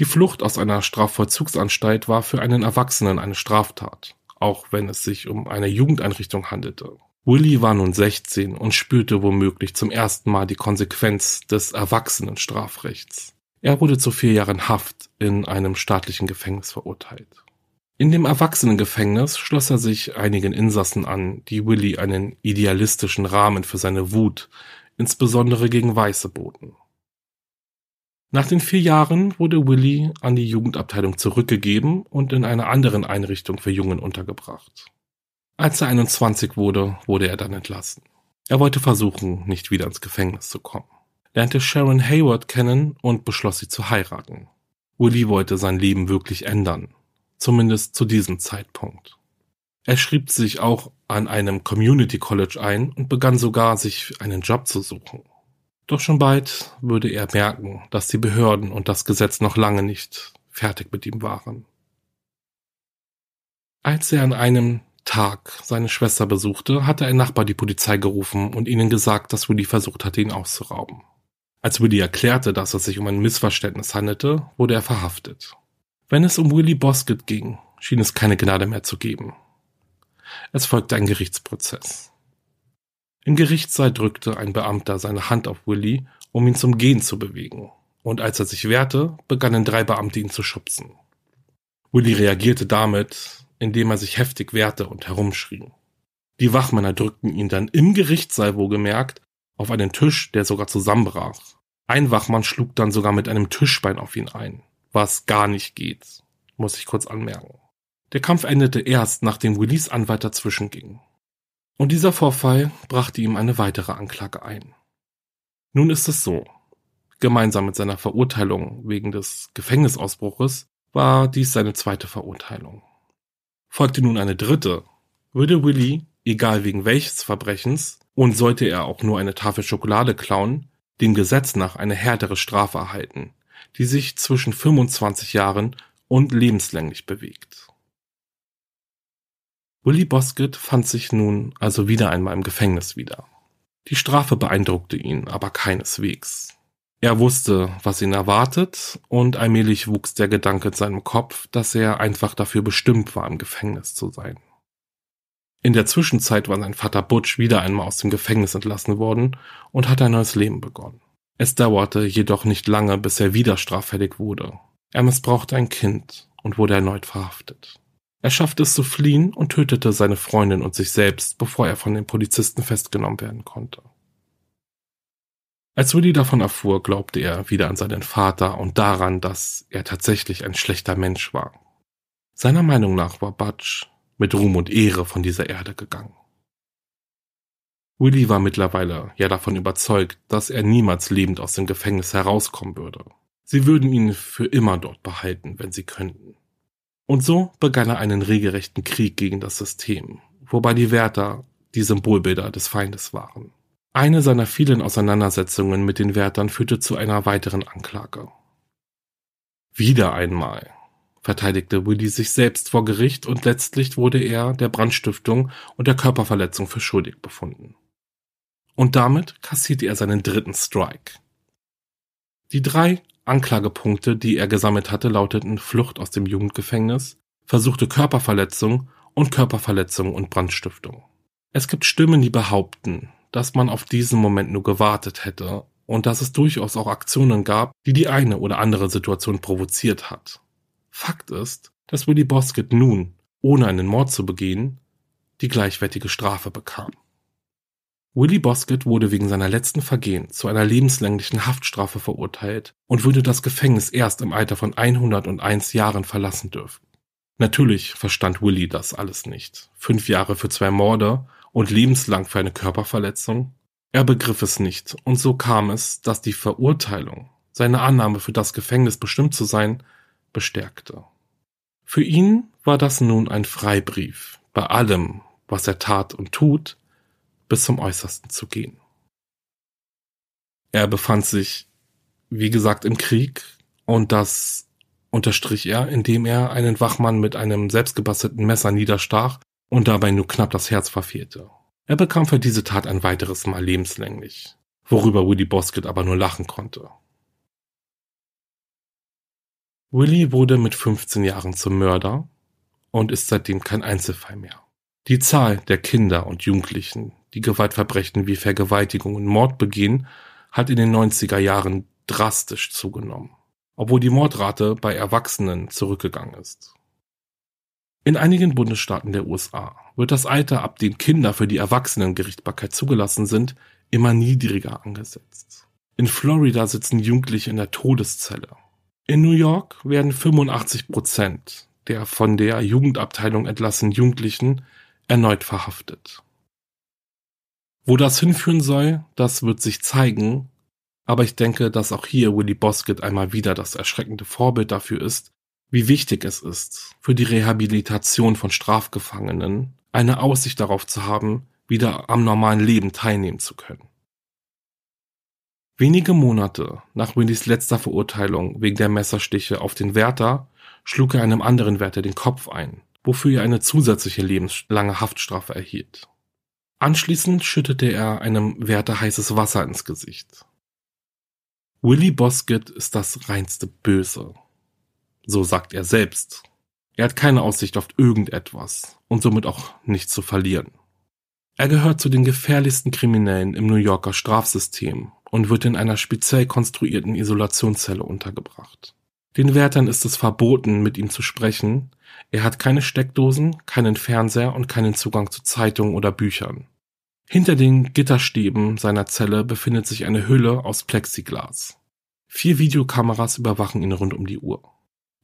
Die Flucht aus einer Strafvollzugsanstalt war für einen Erwachsenen eine Straftat auch wenn es sich um eine Jugendeinrichtung handelte. Willy war nun 16 und spürte womöglich zum ersten Mal die Konsequenz des Erwachsenenstrafrechts. Er wurde zu vier Jahren Haft in einem staatlichen Gefängnis verurteilt. In dem Erwachsenengefängnis schloss er sich einigen Insassen an, die Willy einen idealistischen Rahmen für seine Wut insbesondere gegen Weiße boten. Nach den vier Jahren wurde Willy an die Jugendabteilung zurückgegeben und in einer anderen Einrichtung für Jungen untergebracht. Als er 21 wurde, wurde er dann entlassen. Er wollte versuchen, nicht wieder ins Gefängnis zu kommen, lernte Sharon Hayward kennen und beschloss sie zu heiraten. Willy wollte sein Leben wirklich ändern, zumindest zu diesem Zeitpunkt. Er schrieb sich auch an einem Community College ein und begann sogar, sich einen Job zu suchen. Doch schon bald würde er merken, dass die Behörden und das Gesetz noch lange nicht fertig mit ihm waren. Als er an einem Tag seine Schwester besuchte, hatte ein Nachbar die Polizei gerufen und ihnen gesagt, dass Willy versucht hatte, ihn auszurauben. Als Willy erklärte, dass es sich um ein Missverständnis handelte, wurde er verhaftet. Wenn es um Willy Bosket ging, schien es keine Gnade mehr zu geben. Es folgte ein Gerichtsprozess. Im Gerichtssaal drückte ein Beamter seine Hand auf Willy, um ihn zum Gehen zu bewegen, und als er sich wehrte, begannen drei Beamte ihn zu schubsen. Willy reagierte damit, indem er sich heftig wehrte und herumschrie. Die Wachmänner drückten ihn dann im Gerichtssaal wohlgemerkt auf einen Tisch, der sogar zusammenbrach. Ein Wachmann schlug dann sogar mit einem Tischbein auf ihn ein, was gar nicht geht, muss ich kurz anmerken. Der Kampf endete erst, nachdem Willys Anwalt dazwischen ging. Und dieser Vorfall brachte ihm eine weitere Anklage ein. Nun ist es so. Gemeinsam mit seiner Verurteilung wegen des Gefängnisausbruches war dies seine zweite Verurteilung. Folgte nun eine dritte, würde Willy, egal wegen welches Verbrechens, und sollte er auch nur eine Tafel Schokolade klauen, dem Gesetz nach eine härtere Strafe erhalten, die sich zwischen 25 Jahren und lebenslänglich bewegt. Willy Bosket fand sich nun also wieder einmal im Gefängnis wieder. Die Strafe beeindruckte ihn aber keineswegs. Er wusste, was ihn erwartet, und allmählich wuchs der Gedanke in seinem Kopf, dass er einfach dafür bestimmt war, im Gefängnis zu sein. In der Zwischenzeit war sein Vater Butch wieder einmal aus dem Gefängnis entlassen worden und hatte ein neues Leben begonnen. Es dauerte jedoch nicht lange, bis er wieder straffällig wurde. Er missbrauchte ein Kind und wurde erneut verhaftet. Er schaffte es zu fliehen und tötete seine Freundin und sich selbst, bevor er von den Polizisten festgenommen werden konnte. Als Willy davon erfuhr, glaubte er wieder an seinen Vater und daran, dass er tatsächlich ein schlechter Mensch war. Seiner Meinung nach war Butch mit Ruhm und Ehre von dieser Erde gegangen. Willy war mittlerweile ja davon überzeugt, dass er niemals lebend aus dem Gefängnis herauskommen würde. Sie würden ihn für immer dort behalten, wenn sie könnten. Und so begann er einen regelrechten Krieg gegen das System, wobei die Wärter die Symbolbilder des Feindes waren. Eine seiner vielen Auseinandersetzungen mit den Wärtern führte zu einer weiteren Anklage. Wieder einmal verteidigte Willy sich selbst vor Gericht und letztlich wurde er der Brandstiftung und der Körperverletzung für schuldig befunden. Und damit kassierte er seinen dritten Strike. Die drei Anklagepunkte, die er gesammelt hatte, lauteten Flucht aus dem Jugendgefängnis, versuchte Körperverletzung und Körperverletzung und Brandstiftung. Es gibt Stimmen, die behaupten, dass man auf diesen Moment nur gewartet hätte und dass es durchaus auch Aktionen gab, die die eine oder andere Situation provoziert hat. Fakt ist, dass Willy Bosket nun, ohne einen Mord zu begehen, die gleichwertige Strafe bekam. Willy Bosket wurde wegen seiner letzten Vergehen zu einer lebenslänglichen Haftstrafe verurteilt und würde das Gefängnis erst im Alter von 101 Jahren verlassen dürfen. Natürlich verstand Willy das alles nicht. Fünf Jahre für zwei Morde und lebenslang für eine Körperverletzung? Er begriff es nicht, und so kam es, dass die Verurteilung, seine Annahme für das Gefängnis bestimmt zu sein, bestärkte. Für ihn war das nun ein Freibrief, bei allem, was er tat und tut, bis zum Äußersten zu gehen. Er befand sich, wie gesagt, im Krieg und das unterstrich er, indem er einen Wachmann mit einem selbstgebastelten Messer niederstach und dabei nur knapp das Herz verfehlte. Er bekam für diese Tat ein weiteres Mal lebenslänglich, worüber Willy Bosket aber nur lachen konnte. Willy wurde mit 15 Jahren zum Mörder und ist seitdem kein Einzelfall mehr. Die Zahl der Kinder und Jugendlichen, die Gewaltverbrechen wie Vergewaltigung und Mord begehen, hat in den 90er Jahren drastisch zugenommen, obwohl die Mordrate bei Erwachsenen zurückgegangen ist. In einigen Bundesstaaten der USA wird das Alter, ab dem Kinder für die Erwachsenengerichtbarkeit zugelassen sind, immer niedriger angesetzt. In Florida sitzen Jugendliche in der Todeszelle. In New York werden 85 Prozent der von der Jugendabteilung entlassenen Jugendlichen erneut verhaftet. Wo das hinführen soll, das wird sich zeigen, aber ich denke, dass auch hier Willy Boskett einmal wieder das erschreckende Vorbild dafür ist, wie wichtig es ist, für die Rehabilitation von Strafgefangenen eine Aussicht darauf zu haben, wieder am normalen Leben teilnehmen zu können. Wenige Monate nach Willys letzter Verurteilung wegen der Messerstiche auf den Wärter schlug er einem anderen Wärter den Kopf ein, wofür er eine zusätzliche lebenslange Haftstrafe erhielt. Anschließend schüttete er einem Wärter heißes Wasser ins Gesicht. Willy Boskett ist das reinste Böse. So sagt er selbst. Er hat keine Aussicht auf irgendetwas und somit auch nichts zu verlieren. Er gehört zu den gefährlichsten Kriminellen im New Yorker Strafsystem und wird in einer speziell konstruierten Isolationszelle untergebracht. Den Wärtern ist es verboten, mit ihm zu sprechen. Er hat keine Steckdosen, keinen Fernseher und keinen Zugang zu Zeitungen oder Büchern. Hinter den Gitterstäben seiner Zelle befindet sich eine Hülle aus Plexiglas. Vier Videokameras überwachen ihn rund um die Uhr.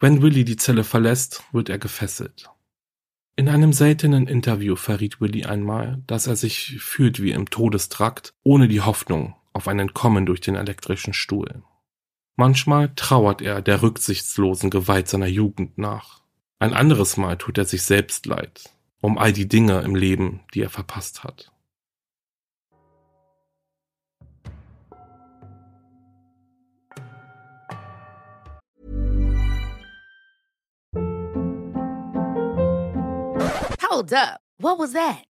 Wenn Willy die Zelle verlässt, wird er gefesselt. In einem seltenen Interview verriet Willy einmal, dass er sich fühlt wie im Todestrakt, ohne die Hoffnung auf ein Entkommen durch den elektrischen Stuhl. Manchmal trauert er der rücksichtslosen Gewalt seiner Jugend nach. Ein anderes Mal tut er sich selbst leid, um all die Dinge im Leben, die er verpasst hat. Hold up. What was that?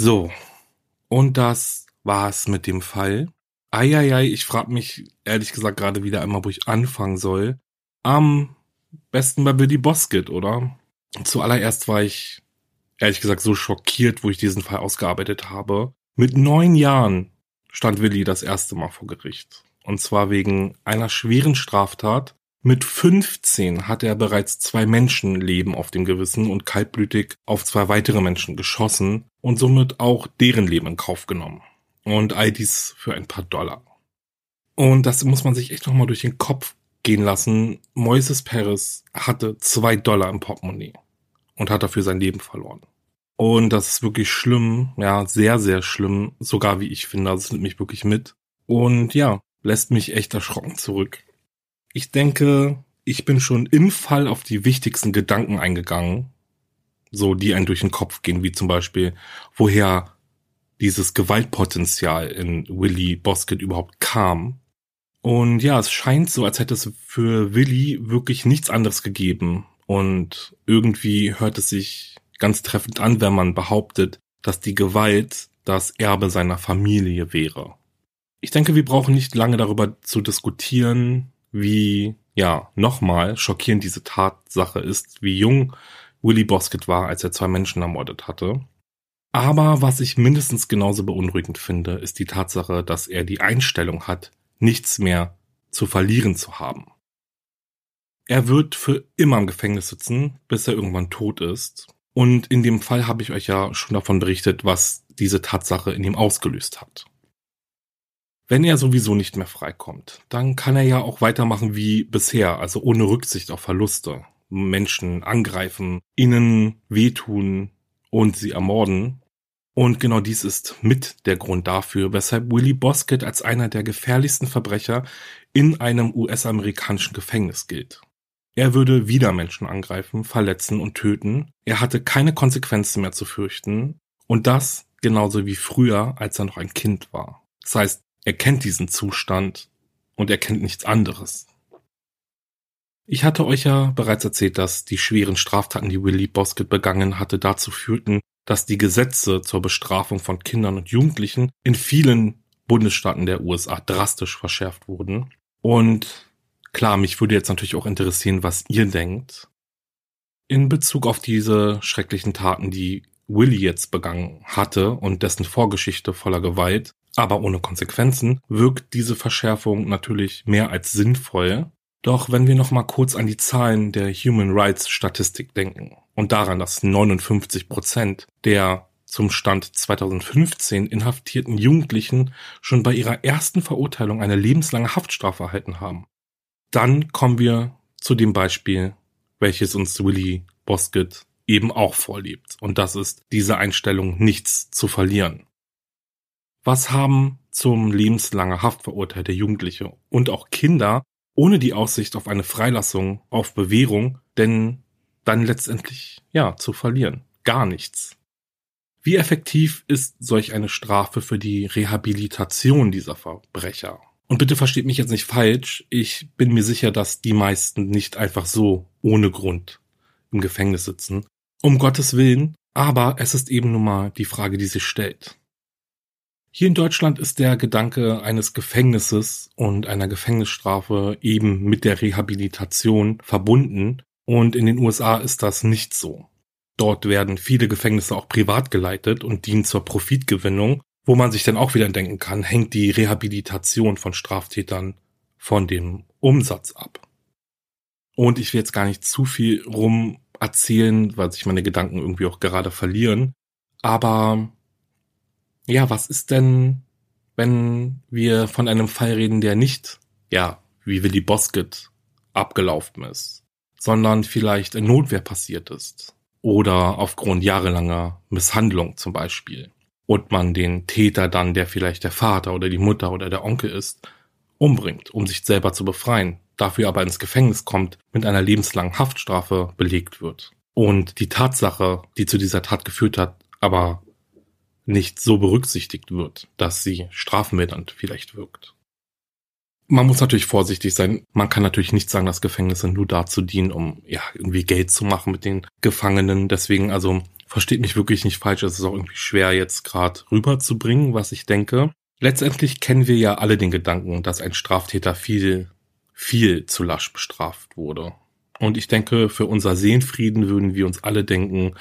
So, und das war's mit dem Fall. Eieiei, ich frage mich ehrlich gesagt gerade wieder einmal, wo ich anfangen soll. Am besten bei Billy Boskett, oder? Zuallererst war ich ehrlich gesagt so schockiert, wo ich diesen Fall ausgearbeitet habe. Mit neun Jahren stand Willi das erste Mal vor Gericht. Und zwar wegen einer schweren Straftat, mit 15 hatte er bereits zwei Menschenleben auf dem Gewissen und kaltblütig auf zwei weitere Menschen geschossen und somit auch deren Leben in Kauf genommen. Und all dies für ein paar Dollar. Und das muss man sich echt nochmal durch den Kopf gehen lassen. Moises Perez hatte zwei Dollar im Portemonnaie und hat dafür sein Leben verloren. Und das ist wirklich schlimm, ja, sehr, sehr schlimm, sogar wie ich finde. Das nimmt mich wirklich mit. Und ja, lässt mich echt erschrocken zurück. Ich denke, ich bin schon im Fall auf die wichtigsten Gedanken eingegangen, so die einen durch den Kopf gehen, wie zum Beispiel, woher dieses Gewaltpotenzial in Willy Boskett überhaupt kam. Und ja, es scheint so, als hätte es für Willy wirklich nichts anderes gegeben. Und irgendwie hört es sich ganz treffend an, wenn man behauptet, dass die Gewalt das Erbe seiner Familie wäre. Ich denke, wir brauchen nicht lange darüber zu diskutieren, wie, ja, nochmal schockierend diese Tatsache ist, wie jung Willy Boskett war, als er zwei Menschen ermordet hatte. Aber was ich mindestens genauso beunruhigend finde, ist die Tatsache, dass er die Einstellung hat, nichts mehr zu verlieren zu haben. Er wird für immer im Gefängnis sitzen, bis er irgendwann tot ist. Und in dem Fall habe ich euch ja schon davon berichtet, was diese Tatsache in ihm ausgelöst hat. Wenn er sowieso nicht mehr freikommt, dann kann er ja auch weitermachen wie bisher, also ohne Rücksicht auf Verluste. Menschen angreifen, ihnen wehtun und sie ermorden. Und genau dies ist mit der Grund dafür, weshalb Willie Boskett als einer der gefährlichsten Verbrecher in einem US-amerikanischen Gefängnis gilt. Er würde wieder Menschen angreifen, verletzen und töten. Er hatte keine Konsequenzen mehr zu fürchten. Und das genauso wie früher, als er noch ein Kind war. Das heißt, er kennt diesen Zustand und er kennt nichts anderes. Ich hatte euch ja bereits erzählt, dass die schweren Straftaten, die Willie Boskett begangen hatte, dazu führten, dass die Gesetze zur Bestrafung von Kindern und Jugendlichen in vielen Bundesstaaten der USA drastisch verschärft wurden. Und klar, mich würde jetzt natürlich auch interessieren, was ihr denkt in Bezug auf diese schrecklichen Taten, die Willy jetzt begangen hatte und dessen Vorgeschichte voller Gewalt, aber ohne Konsequenzen, wirkt diese Verschärfung natürlich mehr als sinnvoll. Doch wenn wir noch mal kurz an die Zahlen der Human Rights Statistik denken und daran, dass 59 Prozent der zum Stand 2015 inhaftierten Jugendlichen schon bei ihrer ersten Verurteilung eine lebenslange Haftstrafe erhalten haben. Dann kommen wir zu dem Beispiel, welches uns Willy Bosket eben auch vorlebt. Und das ist diese Einstellung, nichts zu verlieren. Was haben zum lebenslange Haft verurteilte Jugendliche und auch Kinder ohne die Aussicht auf eine Freilassung auf Bewährung denn dann letztendlich ja zu verlieren? Gar nichts. Wie effektiv ist solch eine Strafe für die Rehabilitation dieser Verbrecher? Und bitte versteht mich jetzt nicht falsch, ich bin mir sicher, dass die meisten nicht einfach so ohne Grund im Gefängnis sitzen. Um Gottes Willen, aber es ist eben nun mal die Frage, die sich stellt. Hier in Deutschland ist der Gedanke eines Gefängnisses und einer Gefängnisstrafe eben mit der Rehabilitation verbunden und in den USA ist das nicht so. Dort werden viele Gefängnisse auch privat geleitet und dienen zur Profitgewinnung, wo man sich dann auch wieder denken kann, hängt die Rehabilitation von Straftätern von dem Umsatz ab. Und ich will jetzt gar nicht zu viel rum erzählen, weil sich meine Gedanken irgendwie auch gerade verlieren. Aber ja, was ist denn, wenn wir von einem Fall reden, der nicht, ja, wie Willy Bosket abgelaufen ist, sondern vielleicht in Notwehr passiert ist oder aufgrund jahrelanger Misshandlung zum Beispiel und man den Täter dann, der vielleicht der Vater oder die Mutter oder der Onkel ist, umbringt, um sich selber zu befreien, dafür aber ins Gefängnis kommt, mit einer lebenslangen Haftstrafe belegt wird. Und die Tatsache, die zu dieser Tat geführt hat, aber nicht so berücksichtigt wird, dass sie strafmildernd vielleicht wirkt. Man muss natürlich vorsichtig sein. Man kann natürlich nicht sagen, dass Gefängnisse nur dazu dienen, um ja irgendwie Geld zu machen mit den Gefangenen. Deswegen also versteht mich wirklich nicht falsch. Es ist auch irgendwie schwer jetzt gerade rüberzubringen, was ich denke. Letztendlich kennen wir ja alle den Gedanken, dass ein Straftäter viel, viel zu lasch bestraft wurde. Und ich denke, für unser Seelenfrieden würden wir uns alle denken,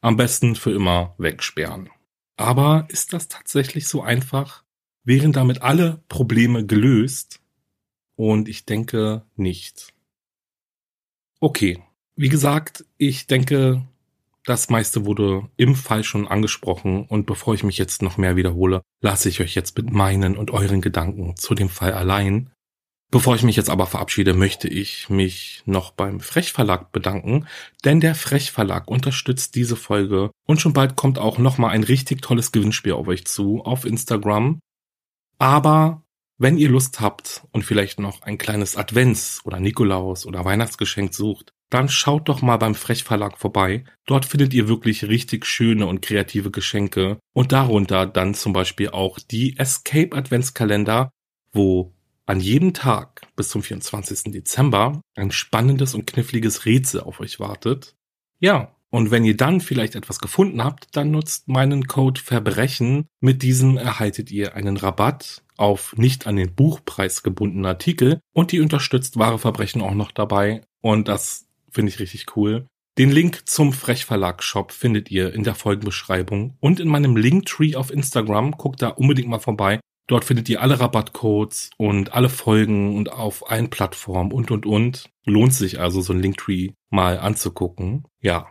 am besten für immer wegsperren. Aber ist das tatsächlich so einfach? Wären damit alle Probleme gelöst? Und ich denke nicht. Okay. Wie gesagt, ich denke, das meiste wurde im Fall schon angesprochen und bevor ich mich jetzt noch mehr wiederhole, lasse ich euch jetzt mit meinen und euren Gedanken zu dem Fall allein. Bevor ich mich jetzt aber verabschiede, möchte ich mich noch beim Frechverlag bedanken, denn der Frechverlag unterstützt diese Folge und schon bald kommt auch nochmal ein richtig tolles Gewinnspiel auf euch zu auf Instagram. Aber wenn ihr Lust habt und vielleicht noch ein kleines Advents- oder Nikolaus- oder Weihnachtsgeschenk sucht, dann schaut doch mal beim Frechverlag vorbei. Dort findet ihr wirklich richtig schöne und kreative Geschenke und darunter dann zum Beispiel auch die Escape Adventskalender, wo an jedem Tag bis zum 24. Dezember ein spannendes und kniffliges Rätsel auf euch wartet. Ja, und wenn ihr dann vielleicht etwas gefunden habt, dann nutzt meinen Code Verbrechen. Mit diesem erhaltet ihr einen Rabatt auf nicht an den Buchpreis gebundene Artikel und die unterstützt wahre Verbrechen auch noch dabei. Und das finde ich richtig cool. Den Link zum Frechverlag Shop findet ihr in der Folgenbeschreibung und in meinem Linktree auf Instagram. Guckt da unbedingt mal vorbei. Dort findet ihr alle Rabattcodes und alle Folgen und auf allen Plattformen und und und. Lohnt sich also so ein Linktree mal anzugucken. Ja,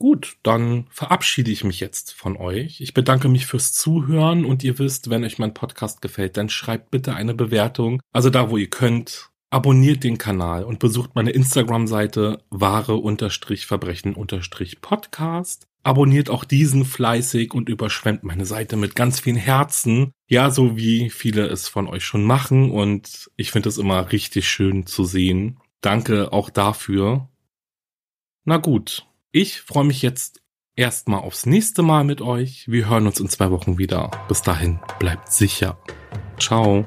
Gut, dann verabschiede ich mich jetzt von euch. Ich bedanke mich fürs Zuhören und ihr wisst, wenn euch mein Podcast gefällt, dann schreibt bitte eine Bewertung. Also da, wo ihr könnt. Abonniert den Kanal und besucht meine Instagram-Seite wahre-verbrechen-podcast. Abonniert auch diesen fleißig und überschwemmt meine Seite mit ganz vielen Herzen. Ja, so wie viele es von euch schon machen und ich finde es immer richtig schön zu sehen. Danke auch dafür. Na gut, ich freue mich jetzt erstmal aufs nächste Mal mit euch. Wir hören uns in zwei Wochen wieder. Bis dahin, bleibt sicher. Ciao.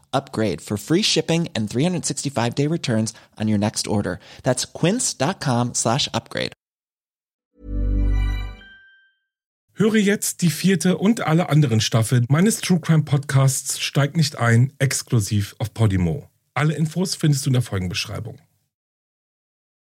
upgrade for free shipping and 365 day returns on your next order. That's quince.com slash upgrade. Höre jetzt die vierte und alle anderen Staffeln meines True Crime Podcasts Steig nicht ein, exklusiv auf Podimo. Alle Infos findest du in der Folgenbeschreibung.